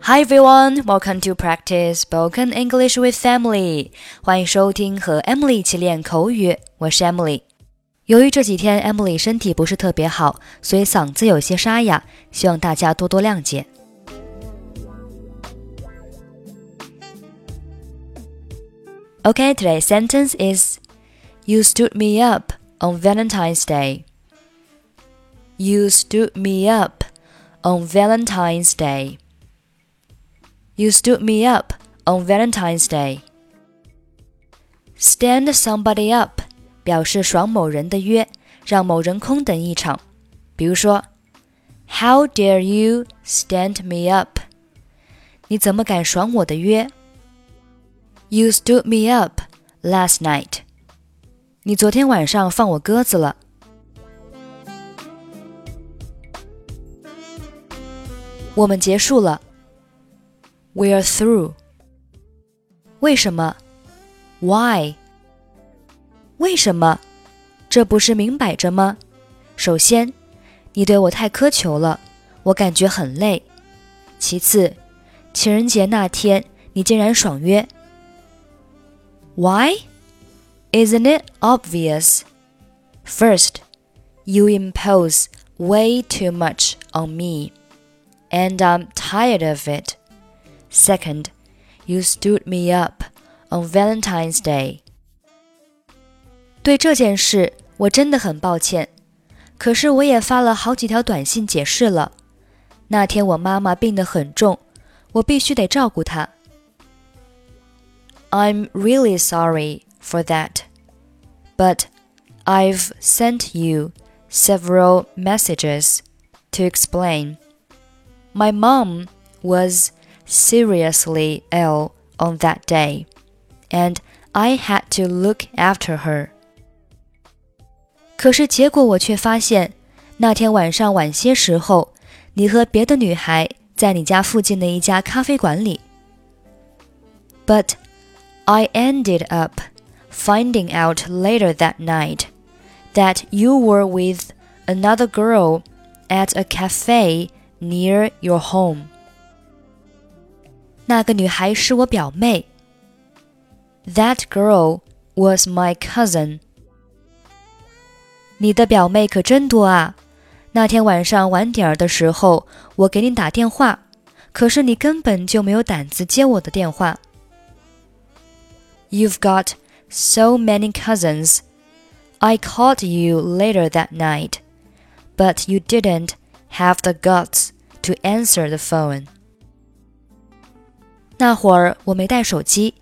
Hi everyone, welcome to practice spoken English with Emily. 欢迎收听和 Emily 一起练口语，我是 Emily。由于这几天 Emily 身体不是特别好，所以嗓子有些沙哑，希望大家多多谅解。Okay, today's sentence is You stood me up on Valentine's Day. You stood me up on Valentine's Day. You stood me up on Valentine's Day. Stand somebody up 表示爽某人的约，让某人空等一场。比如说，How dare you stand me up？你怎么敢爽我的约？You stood me up last night。你昨天晚上放我鸽子了。我们结束了。 We're through。为什么？Why？为什么？这不是明摆着吗？首先，你对我太苛求了，我感觉很累。其次，情人节那天你竟然爽约。Why? Isn't it obvious? First, you impose way too much on me, and I'm tired of it. Second, you stood me up on Valentine's Day. 对这件事，我真的很抱歉。可是我也发了好几条短信解释了。那天我妈妈病得很重，我必须得照顾她。I'm really sorry for that, but I've sent you several messages to explain. My mom was seriously ill on that day, and I had to look after her. 可是结果我却发现，那天晚上晚些时候，你和别的女孩在你家附近的一家咖啡馆里。But I ended up finding out later that night that you were with another girl at a cafe near your home. 那个女孩是我表妹。That girl was my cousin. 你的表妹可真多啊！那天晚上晚点儿的时候，我给你打电话，可是你根本就没有胆子接我的电话。You've got so many cousins. I called you later that night, but you didn't have the guts to answer the phone. 那会儿我没带手机。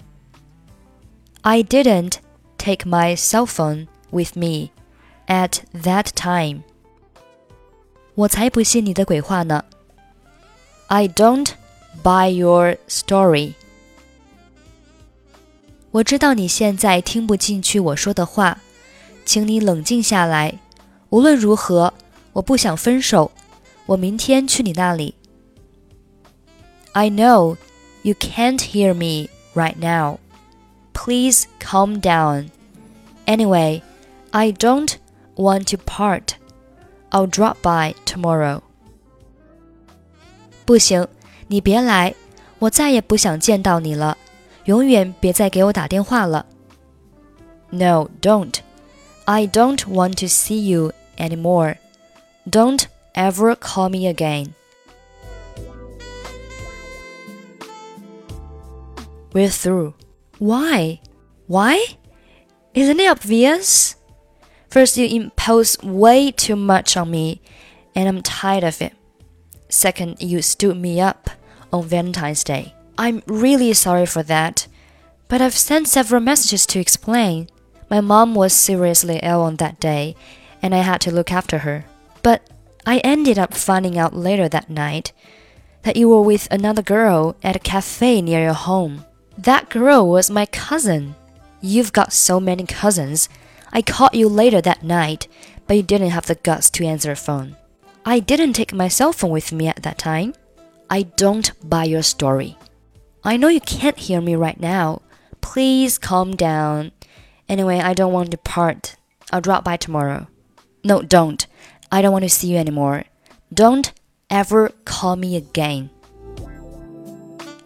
I didn't take my cell phone with me at that time. 我才不信你的鬼话呢。I don't buy your story. 我知道你现在听不进去我说的话，请你冷静下来。无论如何，我不想分手。我明天去你那里。I know you can't hear me right now. Please calm down. Anyway, I don't want to part. I'll drop by tomorrow. 不行，你别来，我再也不想见到你了。永远别再给我打电话了。No, don't. I don't want to see you anymore. Don't ever call me again. We're through. Why? Why? Isn't it obvious? First, you impose way too much on me, and I'm tired of it. Second, you stood me up on Valentine's Day. I'm really sorry for that, but I've sent several messages to explain. My mom was seriously ill on that day, and I had to look after her. But I ended up finding out later that night that you were with another girl at a cafe near your home. That girl was my cousin. You've got so many cousins. I called you later that night, but you didn't have the guts to answer the phone. I didn't take my cell phone with me at that time. I don't buy your story. I know you can't hear me right now. Please calm down. Anyway, I don't want to part. I'll drop by tomorrow. No, don't. I don't want to see you anymore. Don't ever call me again.